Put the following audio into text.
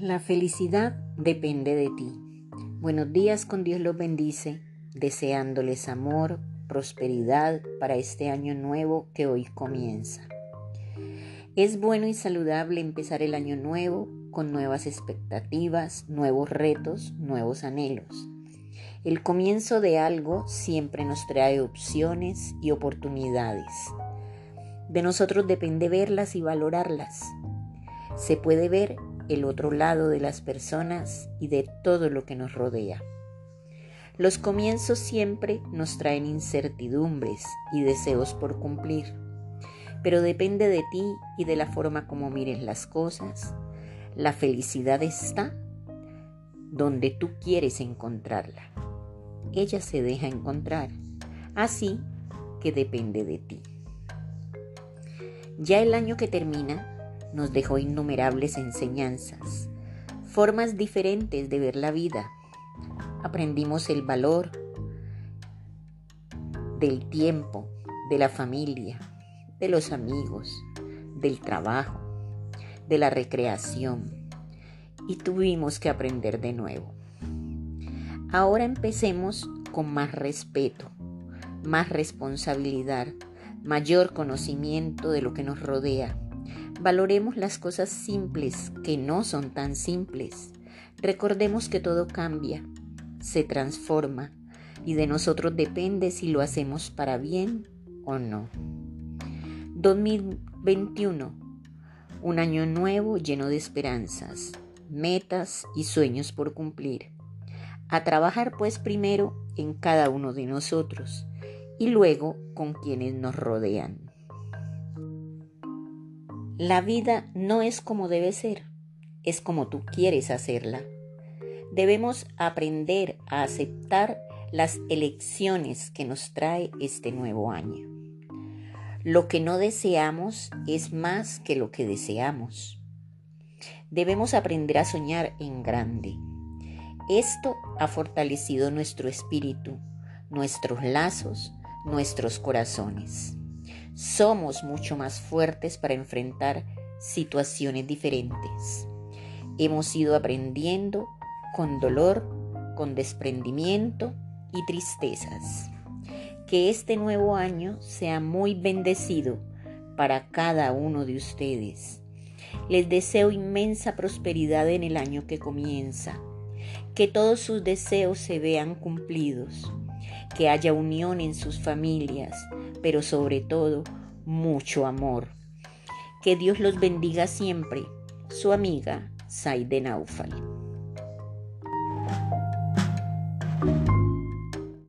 La felicidad depende de ti. Buenos días, con Dios los bendice, deseándoles amor, prosperidad para este año nuevo que hoy comienza. Es bueno y saludable empezar el año nuevo con nuevas expectativas, nuevos retos, nuevos anhelos. El comienzo de algo siempre nos trae opciones y oportunidades. De nosotros depende verlas y valorarlas. Se puede ver el otro lado de las personas y de todo lo que nos rodea. Los comienzos siempre nos traen incertidumbres y deseos por cumplir, pero depende de ti y de la forma como mires las cosas. La felicidad está donde tú quieres encontrarla. Ella se deja encontrar, así que depende de ti. Ya el año que termina nos dejó innumerables enseñanzas, formas diferentes de ver la vida. Aprendimos el valor del tiempo, de la familia, de los amigos, del trabajo, de la recreación y tuvimos que aprender de nuevo. Ahora empecemos con más respeto, más responsabilidad, mayor conocimiento de lo que nos rodea Valoremos las cosas simples que no son tan simples. Recordemos que todo cambia, se transforma y de nosotros depende si lo hacemos para bien o no. 2021. Un año nuevo lleno de esperanzas, metas y sueños por cumplir. A trabajar pues primero en cada uno de nosotros y luego con quienes nos rodean. La vida no es como debe ser, es como tú quieres hacerla. Debemos aprender a aceptar las elecciones que nos trae este nuevo año. Lo que no deseamos es más que lo que deseamos. Debemos aprender a soñar en grande. Esto ha fortalecido nuestro espíritu, nuestros lazos, nuestros corazones somos mucho más fuertes para enfrentar situaciones diferentes. Hemos ido aprendiendo con dolor, con desprendimiento y tristezas. Que este nuevo año sea muy bendecido para cada uno de ustedes. Les deseo inmensa prosperidad en el año que comienza. Que todos sus deseos se vean cumplidos que haya unión en sus familias, pero sobre todo mucho amor. Que Dios los bendiga siempre. Su amiga Saide Naufal.